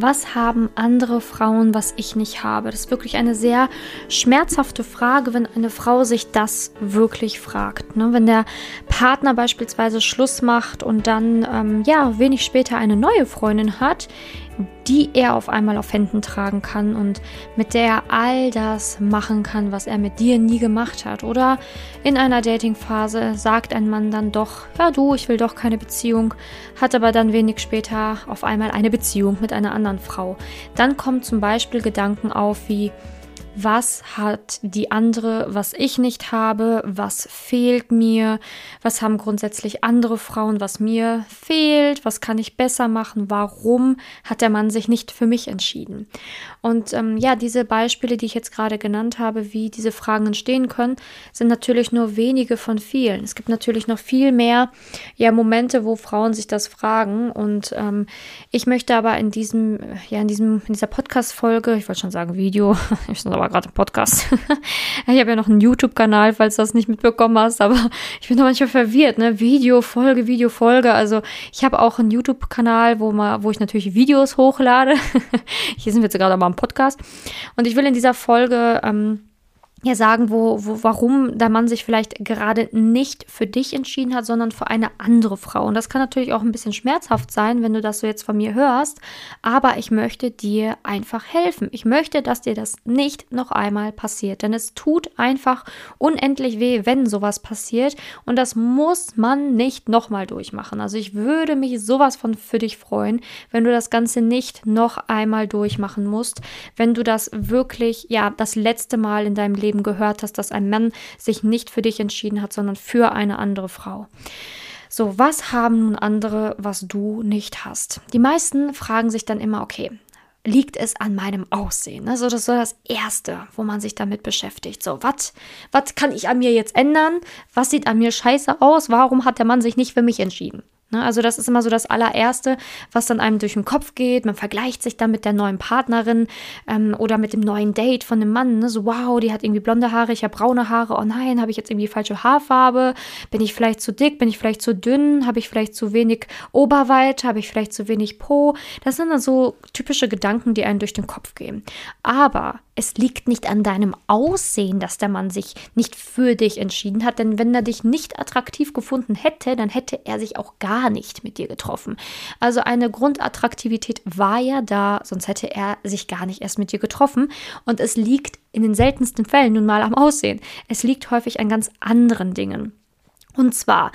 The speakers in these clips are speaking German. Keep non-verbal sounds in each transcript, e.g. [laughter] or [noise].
was haben andere Frauen, was ich nicht habe? Das ist wirklich eine sehr schmerzhafte Frage, wenn eine Frau sich das wirklich fragt. Ne? Wenn der Partner beispielsweise Schluss macht und dann ähm, ja wenig später eine neue Freundin hat, die er auf einmal auf Händen tragen kann und mit der er all das machen kann, was er mit dir nie gemacht hat. Oder in einer Datingphase sagt ein Mann dann doch, ja du, ich will doch keine Beziehung, hat aber dann wenig später auf einmal eine Beziehung mit einer anderen Frau. Dann kommen zum Beispiel Gedanken auf wie, was hat die andere, was ich nicht habe, was fehlt mir, was haben grundsätzlich andere Frauen, was mir fehlt, was kann ich besser machen, warum hat der Mann sich nicht für mich entschieden. Und ähm, ja, diese Beispiele, die ich jetzt gerade genannt habe, wie diese Fragen entstehen können, sind natürlich nur wenige von vielen. Es gibt natürlich noch viel mehr ja, Momente, wo Frauen sich das fragen. Und ähm, ich möchte aber in diesem, ja, in diesem, in dieser Podcast-Folge, ich wollte schon sagen Video, [laughs] ich aber aber gerade im Podcast. [laughs] ich habe ja noch einen YouTube-Kanal, falls du das nicht mitbekommen hast, aber [laughs] ich bin da manchmal verwirrt, ne? Video, Folge, Video, Folge. Also ich habe auch einen YouTube-Kanal, wo, wo ich natürlich Videos hochlade. [laughs] Hier sind wir jetzt gerade aber am Podcast. Und ich will in dieser Folge ähm, ja sagen, wo, wo, warum der Mann sich vielleicht gerade nicht für dich entschieden hat, sondern für eine andere Frau. Und das kann natürlich auch ein bisschen schmerzhaft sein, wenn du das so jetzt von mir hörst. Aber ich möchte dir einfach helfen. Ich möchte, dass dir das nicht noch einmal passiert. Denn es tut einfach unendlich weh, wenn sowas passiert. Und das muss man nicht nochmal durchmachen. Also ich würde mich sowas von für dich freuen, wenn du das Ganze nicht noch einmal durchmachen musst. Wenn du das wirklich, ja, das letzte Mal in deinem Leben Leben gehört hast, dass ein Mann sich nicht für dich entschieden hat, sondern für eine andere Frau. So, was haben nun andere, was du nicht hast? Die meisten fragen sich dann immer, okay, liegt es an meinem Aussehen? Also das ist so das Erste, wo man sich damit beschäftigt. So, was kann ich an mir jetzt ändern? Was sieht an mir scheiße aus? Warum hat der Mann sich nicht für mich entschieden? Ne? Also das ist immer so das allererste, was dann einem durch den Kopf geht. Man vergleicht sich dann mit der neuen Partnerin ähm, oder mit dem neuen Date von dem Mann. Ne? So, wow, die hat irgendwie blonde Haare, ich habe braune Haare. Oh nein, habe ich jetzt irgendwie falsche Haarfarbe? Bin ich vielleicht zu dick? Bin ich vielleicht zu dünn? Habe ich vielleicht zu wenig Oberweite? Habe ich vielleicht zu wenig Po? Das sind dann so typische Gedanken, die einem durch den Kopf gehen. Aber es liegt nicht an deinem Aussehen, dass der Mann sich nicht für dich entschieden hat, denn wenn er dich nicht attraktiv gefunden hätte, dann hätte er sich auch gar nicht mit dir getroffen. Also eine Grundattraktivität war ja da, sonst hätte er sich gar nicht erst mit dir getroffen und es liegt in den seltensten Fällen nun mal am Aussehen. Es liegt häufig an ganz anderen Dingen. Und zwar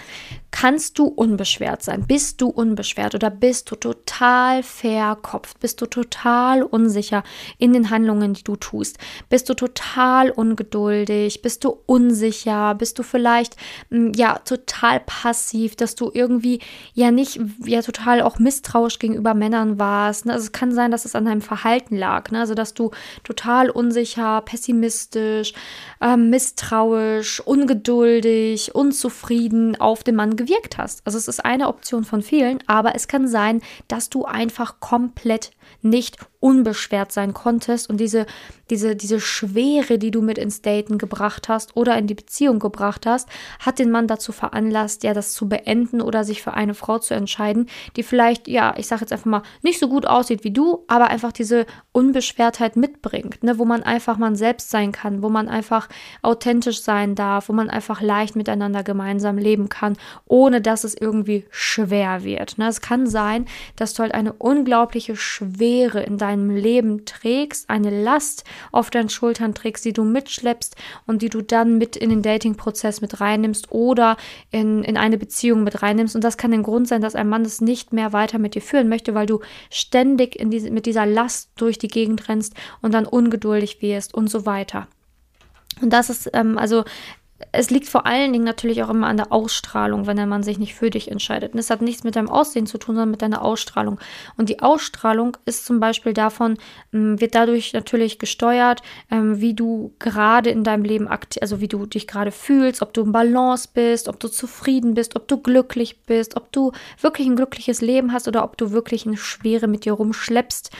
kannst du unbeschwert sein? Bist du unbeschwert oder bist du total verkopft? Bist du total unsicher in den Handlungen, die du tust? Bist du total ungeduldig? Bist du unsicher? Bist du vielleicht hm, ja total passiv, dass du irgendwie ja nicht ja total auch misstrauisch gegenüber Männern warst? Ne? Also es kann sein, dass es an deinem Verhalten lag, ne? also dass du total unsicher, pessimistisch, äh, misstrauisch, ungeduldig, unzufrieden auf den Mann gewirkt hast. Also es ist eine Option von vielen, aber es kann sein, dass du einfach komplett nicht unbeschwert sein konntest und diese, diese, diese Schwere, die du mit ins Daten gebracht hast oder in die Beziehung gebracht hast, hat den Mann dazu veranlasst, ja, das zu beenden oder sich für eine Frau zu entscheiden, die vielleicht, ja, ich sage jetzt einfach mal, nicht so gut aussieht wie du, aber einfach diese Unbeschwertheit mitbringt, ne, wo man einfach man selbst sein kann, wo man einfach authentisch sein darf, wo man einfach leicht miteinander gemeinsam leben kann, ohne dass es irgendwie schwer wird. Ne. Es kann sein, dass du halt eine unglaubliche Schwere in deinem Leben trägst, eine Last auf deinen Schultern trägst, die du mitschleppst und die du dann mit in den Dating-Prozess mit reinnimmst oder in, in eine Beziehung mit reinnimmst. Und das kann ein Grund sein, dass ein Mann es nicht mehr weiter mit dir führen möchte, weil du ständig in diese, mit dieser Last durch die Gegend rennst und dann ungeduldig wirst und so weiter. Und das ist, ähm, also es liegt vor allen Dingen natürlich auch immer an der Ausstrahlung, wenn der Mann sich nicht für dich entscheidet. Und es hat nichts mit deinem Aussehen zu tun, sondern mit deiner Ausstrahlung. Und die Ausstrahlung ist zum Beispiel davon, ähm, wird dadurch natürlich gesteuert, ähm, wie du gerade in deinem Leben aktiv, also wie du dich gerade fühlst, ob du im Balance bist, ob du zufrieden bist, ob du glücklich bist, ob du wirklich ein glückliches Leben hast oder ob du wirklich eine Schwere mit dir rumschleppst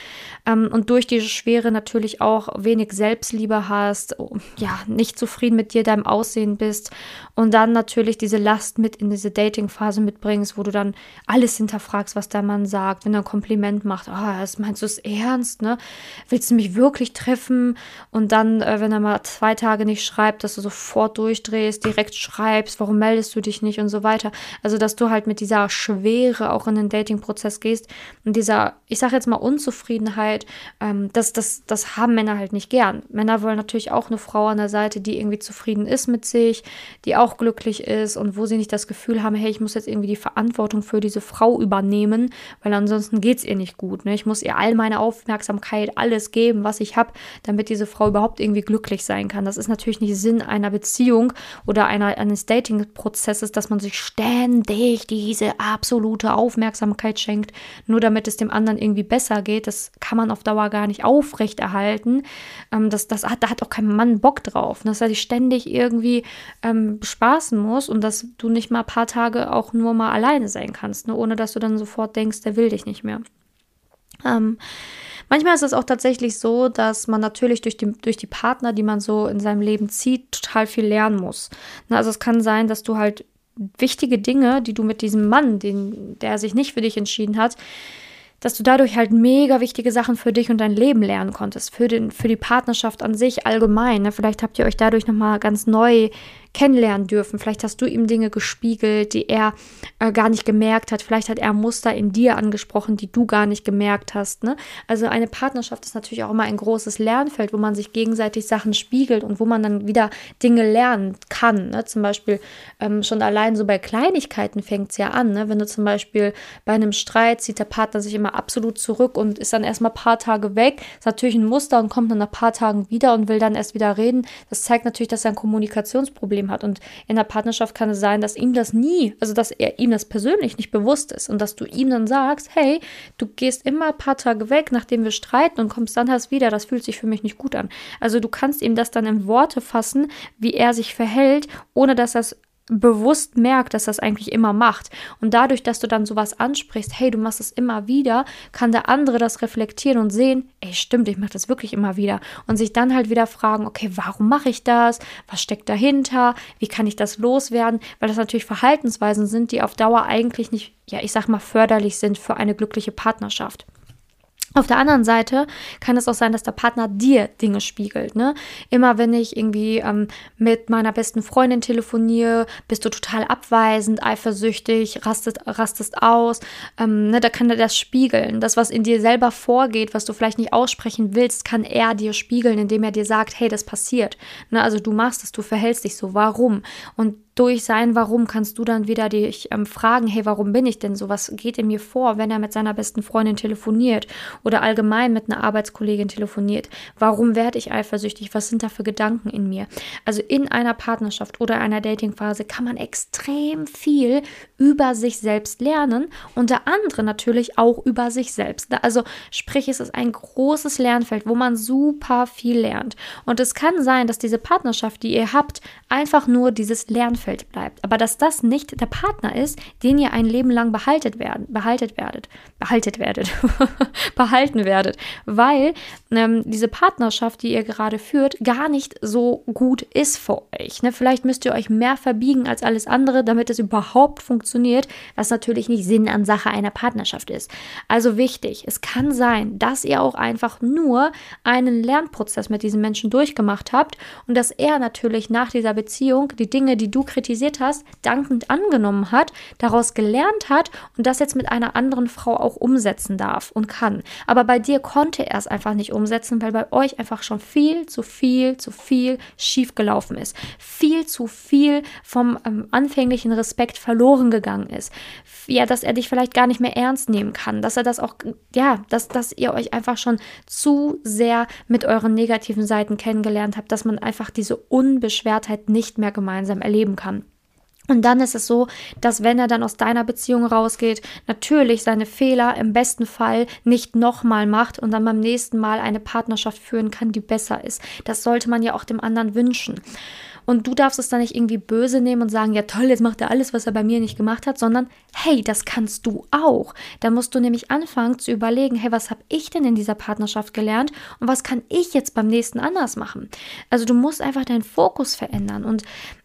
ähm, und durch diese Schwere natürlich auch wenig Selbstliebe hast, oh, ja, nicht zufrieden mit dir, deinem Aussehen zufrieden bist und dann natürlich diese Last mit in diese Dating-Phase mitbringst, wo du dann alles hinterfragst, was der Mann sagt, wenn er ein Kompliment macht, ah, oh, das meinst du es ernst, ne? Willst du mich wirklich treffen? Und dann, äh, wenn er mal zwei Tage nicht schreibt, dass du sofort durchdrehst, direkt schreibst, warum meldest du dich nicht und so weiter. Also, dass du halt mit dieser Schwere auch in den Dating-Prozess gehst und dieser, ich sag jetzt mal, Unzufriedenheit, ähm, das, das, das haben Männer halt nicht gern. Männer wollen natürlich auch eine Frau an der Seite, die irgendwie zufrieden ist mit sich, die auch glücklich ist und wo sie nicht das Gefühl haben, hey, ich muss jetzt irgendwie die Verantwortung für diese Frau übernehmen, weil ansonsten geht es ihr nicht gut. Ne? Ich muss ihr all meine Aufmerksamkeit, alles geben, was ich habe, damit diese Frau überhaupt irgendwie glücklich sein kann. Das ist natürlich nicht Sinn einer Beziehung oder einer, eines Dating-Prozesses, dass man sich ständig diese absolute Aufmerksamkeit schenkt, nur damit es dem anderen irgendwie besser geht. Das kann man auf Dauer gar nicht aufrechterhalten. Ähm, das, das hat, da hat auch kein Mann Bock drauf, ne? dass er sich ständig irgendwie ähm, bespaßen muss und dass du nicht mal ein paar Tage auch nur mal alleine sein kannst, ne? ohne dass du dann sofort denkst, der will dich nicht mehr. Ähm, manchmal ist es auch tatsächlich so, dass man natürlich durch die, durch die Partner, die man so in seinem Leben zieht, total viel lernen muss. Ne? Also es kann sein, dass du halt wichtige Dinge, die du mit diesem Mann, den, der sich nicht für dich entschieden hat, dass du dadurch halt mega wichtige Sachen für dich und dein Leben lernen konntest, für, den, für die Partnerschaft an sich allgemein. Ne? Vielleicht habt ihr euch dadurch nochmal ganz neu kennenlernen dürfen. Vielleicht hast du ihm Dinge gespiegelt, die er äh, gar nicht gemerkt hat. Vielleicht hat er Muster in dir angesprochen, die du gar nicht gemerkt hast. Ne? Also eine Partnerschaft ist natürlich auch immer ein großes Lernfeld, wo man sich gegenseitig Sachen spiegelt und wo man dann wieder Dinge lernen kann. Ne? Zum Beispiel ähm, schon allein so bei Kleinigkeiten fängt es ja an. Ne? Wenn du zum Beispiel bei einem Streit zieht der Partner sich immer absolut zurück und ist dann erstmal ein paar Tage weg. Ist natürlich ein Muster und kommt dann nach ein paar Tagen wieder und will dann erst wieder reden. Das zeigt natürlich, dass er ein Kommunikationsproblem Problem hat. Und in der Partnerschaft kann es sein, dass ihm das nie, also dass er ihm das persönlich nicht bewusst ist und dass du ihm dann sagst, hey, du gehst immer ein paar Tage weg, nachdem wir streiten und kommst dann erst wieder. Das fühlt sich für mich nicht gut an. Also du kannst ihm das dann in Worte fassen, wie er sich verhält, ohne dass das bewusst merkt, dass das eigentlich immer macht. Und dadurch, dass du dann sowas ansprichst, hey, du machst es immer wieder, kann der andere das reflektieren und sehen, ey, stimmt, ich mache das wirklich immer wieder. Und sich dann halt wieder fragen, okay, warum mache ich das? Was steckt dahinter? Wie kann ich das loswerden? Weil das natürlich Verhaltensweisen sind, die auf Dauer eigentlich nicht, ja, ich sag mal, förderlich sind für eine glückliche Partnerschaft. Auf der anderen Seite kann es auch sein, dass der Partner dir Dinge spiegelt. Ne? Immer wenn ich irgendwie ähm, mit meiner besten Freundin telefoniere, bist du total abweisend, eifersüchtig, rastest, rastest aus. Ähm, ne? Da kann er das spiegeln. Das, was in dir selber vorgeht, was du vielleicht nicht aussprechen willst, kann er dir spiegeln, indem er dir sagt, hey, das passiert. Ne? Also du machst es, du verhältst dich so. Warum? Und durch sein Warum kannst du dann wieder dich ähm, fragen, hey, warum bin ich denn so? Was geht in mir vor, wenn er mit seiner besten Freundin telefoniert oder allgemein mit einer Arbeitskollegin telefoniert? Warum werde ich eifersüchtig? Was sind da für Gedanken in mir? Also in einer Partnerschaft oder einer Datingphase kann man extrem viel über sich selbst lernen, unter anderem natürlich auch über sich selbst. Also sprich, es ist ein großes Lernfeld, wo man super viel lernt. Und es kann sein, dass diese Partnerschaft, die ihr habt, einfach nur dieses Lernfeld Umfeld bleibt. Aber dass das nicht der Partner ist, den ihr ein Leben lang behaltet werden, behaltet werdet, behaltet werdet, [laughs] behalten werdet, weil ähm, diese Partnerschaft, die ihr gerade führt, gar nicht so gut ist für euch. Ne? Vielleicht müsst ihr euch mehr verbiegen als alles andere, damit es überhaupt funktioniert, was natürlich nicht Sinn an Sache einer Partnerschaft ist. Also wichtig, es kann sein, dass ihr auch einfach nur einen Lernprozess mit diesem Menschen durchgemacht habt und dass er natürlich nach dieser Beziehung die Dinge, die du kritisiert hast, dankend angenommen hat, daraus gelernt hat und das jetzt mit einer anderen Frau auch umsetzen darf und kann. Aber bei dir konnte er es einfach nicht umsetzen, weil bei euch einfach schon viel zu viel, zu viel schief gelaufen ist. Viel zu viel vom ähm, anfänglichen Respekt verloren gegangen ist. Ja, dass er dich vielleicht gar nicht mehr ernst nehmen kann, dass er das auch, ja, dass, dass ihr euch einfach schon zu sehr mit euren negativen Seiten kennengelernt habt, dass man einfach diese Unbeschwertheit nicht mehr gemeinsam erleben kann kann. Und dann ist es so, dass wenn er dann aus deiner Beziehung rausgeht, natürlich seine Fehler im besten Fall nicht nochmal macht und dann beim nächsten Mal eine Partnerschaft führen kann, die besser ist. Das sollte man ja auch dem anderen wünschen. Und du darfst es dann nicht irgendwie böse nehmen und sagen, ja toll, jetzt macht er alles, was er bei mir nicht gemacht hat, sondern hey, das kannst du auch. Da musst du nämlich anfangen zu überlegen, hey, was habe ich denn in dieser Partnerschaft gelernt und was kann ich jetzt beim nächsten anders machen? Also du musst einfach deinen Fokus verändern und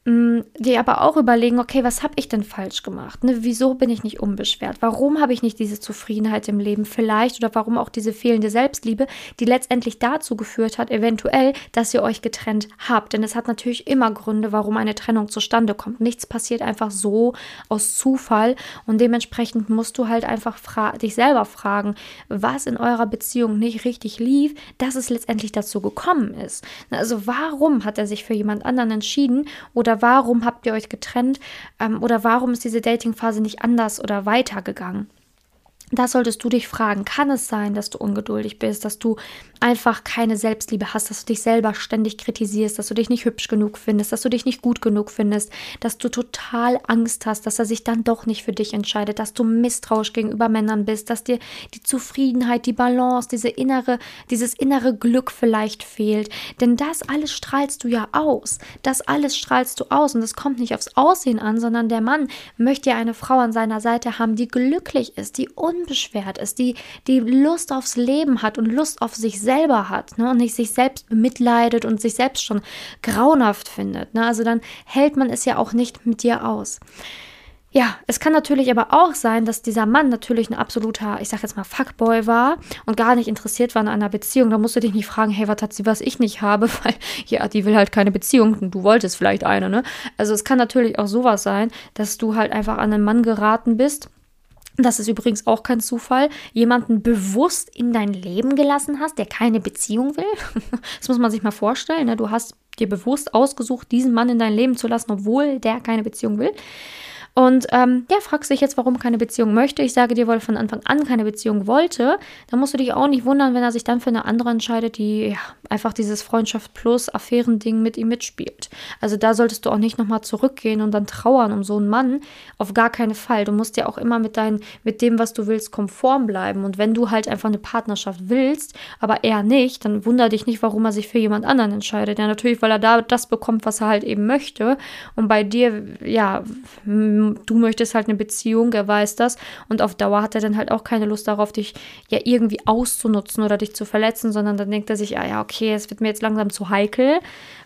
mh, dir aber auch überlegen, okay, was habe ich denn falsch gemacht? Ne? Wieso bin ich nicht unbeschwert? Warum habe ich nicht diese Zufriedenheit im Leben vielleicht oder warum auch diese fehlende Selbstliebe, die letztendlich dazu geführt hat, eventuell, dass ihr euch getrennt habt? Denn es hat natürlich immer Gründe, warum eine Trennung zustande kommt. Nichts passiert einfach so aus Zufall und dementsprechend musst du halt einfach dich selber fragen, was in eurer Beziehung nicht richtig lief, dass es letztendlich dazu gekommen ist. Also warum hat er sich für jemand anderen entschieden oder warum habt ihr euch getrennt ähm, oder warum ist diese Datingphase nicht anders oder weitergegangen? Das solltest du dich fragen. Kann es sein, dass du ungeduldig bist, dass du einfach keine Selbstliebe hast, dass du dich selber ständig kritisierst, dass du dich nicht hübsch genug findest, dass du dich nicht gut genug findest, dass du total Angst hast, dass er sich dann doch nicht für dich entscheidet, dass du misstrauisch gegenüber Männern bist, dass dir die Zufriedenheit, die Balance, diese innere, dieses innere Glück vielleicht fehlt. Denn das alles strahlst du ja aus. Das alles strahlst du aus und es kommt nicht aufs Aussehen an, sondern der Mann möchte ja eine Frau an seiner Seite haben, die glücklich ist, die unbeschwert ist, die die Lust aufs Leben hat und Lust auf sich selber hat ne, und nicht sich selbst bemitleidet und sich selbst schon grauenhaft findet. Ne? Also dann hält man es ja auch nicht mit dir aus. Ja, es kann natürlich aber auch sein, dass dieser Mann natürlich ein absoluter, ich sag jetzt mal, Fuckboy war und gar nicht interessiert war an einer Beziehung. Da musst du dich nicht fragen, hey, was hat sie, was ich nicht habe, [laughs] weil ja, die will halt keine Beziehung du wolltest vielleicht eine, ne? Also es kann natürlich auch sowas sein, dass du halt einfach an einen Mann geraten bist, das ist übrigens auch kein Zufall, jemanden bewusst in dein Leben gelassen hast, der keine Beziehung will. [laughs] Das muss man sich mal vorstellen. Ne? Du hast dir bewusst ausgesucht, diesen Mann in dein Leben zu lassen, obwohl der keine Beziehung will. Und ähm, ja, fragst dich jetzt, warum keine Beziehung möchte. Ich sage dir, weil er von Anfang an keine Beziehung wollte. Dann musst du dich auch nicht wundern, wenn er sich dann für eine andere entscheidet, die ja, einfach dieses Freundschaft plus Affären-Ding mit ihm mitspielt. Also da solltest du auch nicht nochmal zurückgehen und dann trauern um so einen Mann. Auf gar keinen Fall. Du musst ja auch immer mit, dein, mit dem, was du willst, konform bleiben. Und wenn du halt einfach eine Partnerschaft willst, aber er nicht, dann wundere dich nicht, warum er sich für jemand anderen entscheidet. Ja, natürlich, weil er da das bekommt, was er halt eben möchte. Und bei dir, ja, du möchtest halt eine Beziehung, er weiß das. Und auf Dauer hat er dann halt auch keine Lust darauf, dich ja irgendwie auszunutzen oder dich zu verletzen, sondern dann denkt er sich, ah ja, okay, es wird mir jetzt langsam zu heikel,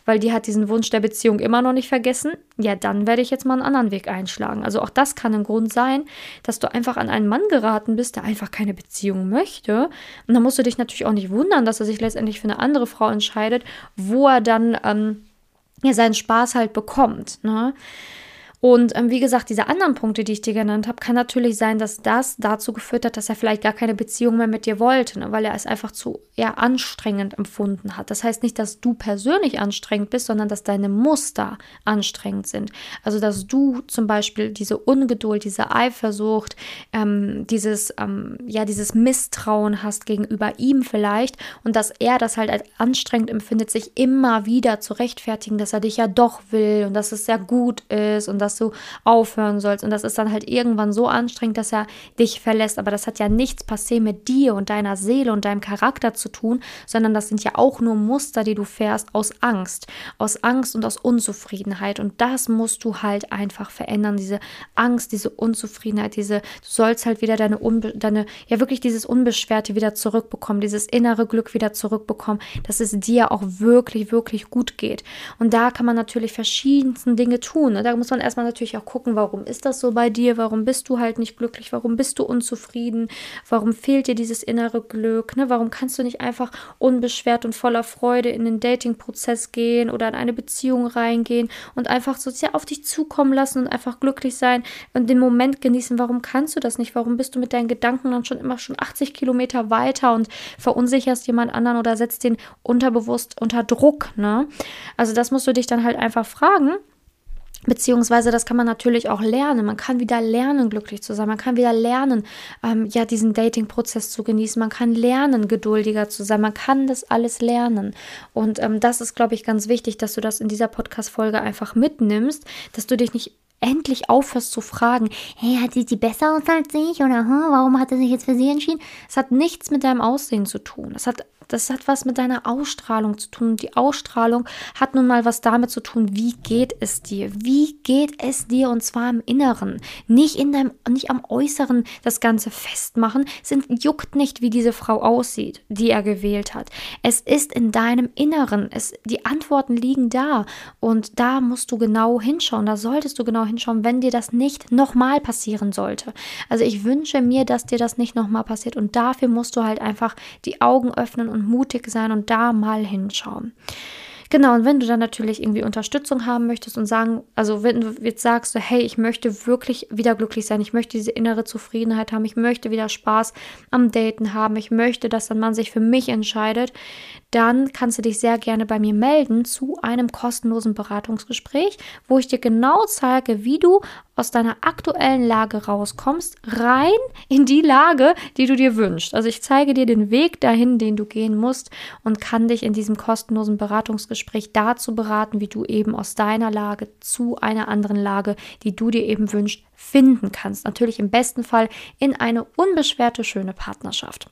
weil die hat diesen Wunsch der Beziehung immer noch nicht vergessen. Ja, dann werde ich jetzt mal einen anderen Weg einschlagen. Also auch das kann ein Grund sein, dass du einfach an einen Mann geraten bist, der einfach keine Beziehung möchte. Und dann musst du dich natürlich auch nicht wundern, dass er sich letztendlich für eine andere Frau entscheidet, wo er dann ähm, ja seinen Spaß halt bekommt. Ne? Und ähm, wie gesagt, diese anderen Punkte, die ich dir genannt habe, kann natürlich sein, dass das dazu geführt hat, dass er vielleicht gar keine Beziehung mehr mit dir wollte, ne? weil er es einfach zu eher anstrengend empfunden hat. Das heißt nicht, dass du persönlich anstrengend bist, sondern dass deine Muster anstrengend sind. Also dass du zum Beispiel diese Ungeduld, diese Eifersucht, ähm, dieses ähm, ja dieses Misstrauen hast gegenüber ihm vielleicht und dass er das halt als anstrengend empfindet, sich immer wieder zu rechtfertigen, dass er dich ja doch will und dass es sehr gut ist und dass dass du aufhören sollst. Und das ist dann halt irgendwann so anstrengend, dass er dich verlässt. Aber das hat ja nichts passé mit dir und deiner Seele und deinem Charakter zu tun, sondern das sind ja auch nur Muster, die du fährst aus Angst. Aus Angst und aus Unzufriedenheit. Und das musst du halt einfach verändern. Diese Angst, diese Unzufriedenheit, diese, du sollst halt wieder deine, Unbe deine ja wirklich dieses Unbeschwerte wieder zurückbekommen, dieses innere Glück wieder zurückbekommen, dass es dir auch wirklich, wirklich gut geht. Und da kann man natürlich verschiedenste Dinge tun. Da muss man erstmal man natürlich auch gucken, warum ist das so bei dir? Warum bist du halt nicht glücklich? Warum bist du unzufrieden? Warum fehlt dir dieses innere Glück? Ne? Warum kannst du nicht einfach unbeschwert und voller Freude in den Dating-Prozess gehen oder in eine Beziehung reingehen und einfach so sehr auf dich zukommen lassen und einfach glücklich sein und den Moment genießen? Warum kannst du das nicht? Warum bist du mit deinen Gedanken dann schon immer schon 80 Kilometer weiter und verunsicherst jemand anderen oder setzt den unterbewusst unter Druck? Ne? Also das musst du dich dann halt einfach fragen Beziehungsweise das kann man natürlich auch lernen. Man kann wieder lernen, glücklich zu sein. Man kann wieder lernen, ähm, ja, diesen Dating-Prozess zu genießen. Man kann lernen, geduldiger zu sein. Man kann das alles lernen. Und ähm, das ist, glaube ich, ganz wichtig, dass du das in dieser Podcast-Folge einfach mitnimmst, dass du dich nicht endlich aufhörst zu fragen, hey, hat sie die besser aus als ich oder hm, warum hat er sich jetzt für sie entschieden? Es hat nichts mit deinem Aussehen zu tun. Es hat das hat was mit deiner Ausstrahlung zu tun. Die Ausstrahlung hat nun mal was damit zu tun, wie geht es dir? Wie geht es dir und zwar im Inneren, nicht in deinem nicht am Äußeren das ganze festmachen. Sind juckt nicht, wie diese Frau aussieht, die er gewählt hat. Es ist in deinem Inneren. Es die Antworten liegen da und da musst du genau hinschauen. Da solltest du genau hinschauen, wenn dir das nicht nochmal passieren sollte. Also ich wünsche mir, dass dir das nicht nochmal passiert und dafür musst du halt einfach die Augen öffnen und mutig sein und da mal hinschauen. Genau, und wenn du dann natürlich irgendwie Unterstützung haben möchtest und sagen, also wenn du jetzt sagst, so, hey, ich möchte wirklich wieder glücklich sein, ich möchte diese innere Zufriedenheit haben, ich möchte wieder Spaß am Daten haben, ich möchte, dass ein Mann sich für mich entscheidet, dann kannst du dich sehr gerne bei mir melden zu einem kostenlosen Beratungsgespräch, wo ich dir genau zeige, wie du aus deiner aktuellen Lage rauskommst, rein in die Lage, die du dir wünschst. Also ich zeige dir den Weg dahin, den du gehen musst und kann dich in diesem kostenlosen Beratungsgespräch dazu beraten, wie du eben aus deiner Lage zu einer anderen Lage, die du dir eben wünschst, finden kannst. Natürlich im besten Fall in eine unbeschwerte, schöne Partnerschaft.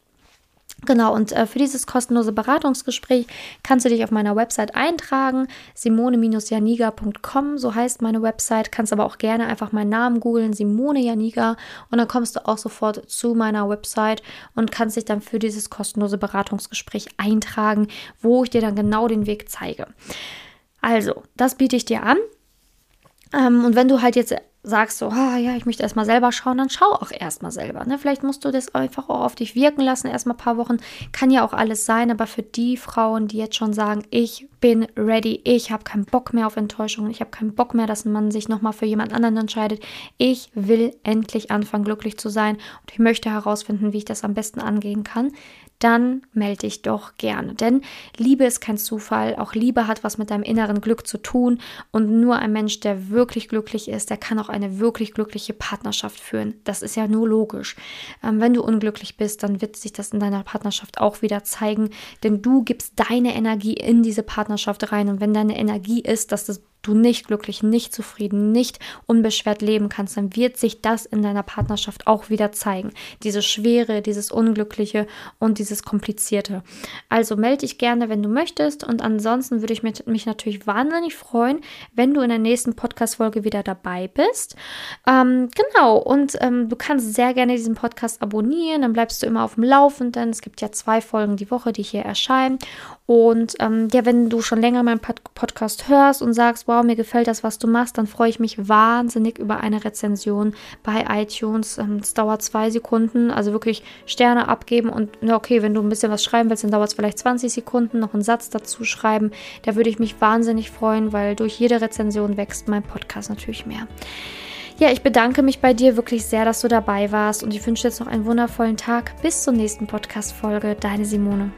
Genau, und äh, für dieses kostenlose Beratungsgespräch kannst du dich auf meiner Website eintragen, simone-janiga.com, so heißt meine Website, kannst aber auch gerne einfach meinen Namen googeln, Simone Janiga, und dann kommst du auch sofort zu meiner Website und kannst dich dann für dieses kostenlose Beratungsgespräch eintragen, wo ich dir dann genau den Weg zeige. Also, das biete ich dir an. Ähm, und wenn du halt jetzt sagst so, ah, ja, ich möchte erstmal selber schauen, dann schau auch erstmal selber. Ne? Vielleicht musst du das einfach auch auf dich wirken lassen, erstmal ein paar Wochen. Kann ja auch alles sein, aber für die Frauen, die jetzt schon sagen, ich bin ready, ich habe keinen Bock mehr auf Enttäuschung, ich habe keinen Bock mehr, dass ein Mann sich nochmal für jemand anderen entscheidet. Ich will endlich anfangen, glücklich zu sein und ich möchte herausfinden, wie ich das am besten angehen kann dann melde dich doch gerne. Denn Liebe ist kein Zufall. Auch Liebe hat was mit deinem inneren Glück zu tun. Und nur ein Mensch, der wirklich glücklich ist, der kann auch eine wirklich glückliche Partnerschaft führen. Das ist ja nur logisch. Ähm, wenn du unglücklich bist, dann wird sich das in deiner Partnerschaft auch wieder zeigen. Denn du gibst deine Energie in diese Partnerschaft rein. Und wenn deine Energie ist, dass das du nicht glücklich, nicht zufrieden, nicht unbeschwert leben kannst, dann wird sich das in deiner Partnerschaft auch wieder zeigen. Diese Schwere, dieses Unglückliche und dieses Komplizierte. Also melde dich gerne, wenn du möchtest. Und ansonsten würde ich mich natürlich wahnsinnig freuen, wenn du in der nächsten Podcast-Folge wieder dabei bist. Ähm, genau, und ähm, du kannst sehr gerne diesen Podcast abonnieren, dann bleibst du immer auf dem Laufenden. Es gibt ja zwei Folgen die Woche, die hier erscheinen. Und ähm, ja, wenn du schon länger meinen Pod Podcast hörst und sagst, wow, mir gefällt das, was du machst, dann freue ich mich wahnsinnig über eine Rezension bei iTunes. Ähm, es dauert zwei Sekunden, also wirklich Sterne abgeben und na okay, wenn du ein bisschen was schreiben willst, dann dauert es vielleicht 20 Sekunden, noch einen Satz dazu schreiben. Da würde ich mich wahnsinnig freuen, weil durch jede Rezension wächst mein Podcast natürlich mehr. Ja, ich bedanke mich bei dir wirklich sehr, dass du dabei warst und ich wünsche jetzt noch einen wundervollen Tag. Bis zur nächsten Podcast-Folge. Deine Simone.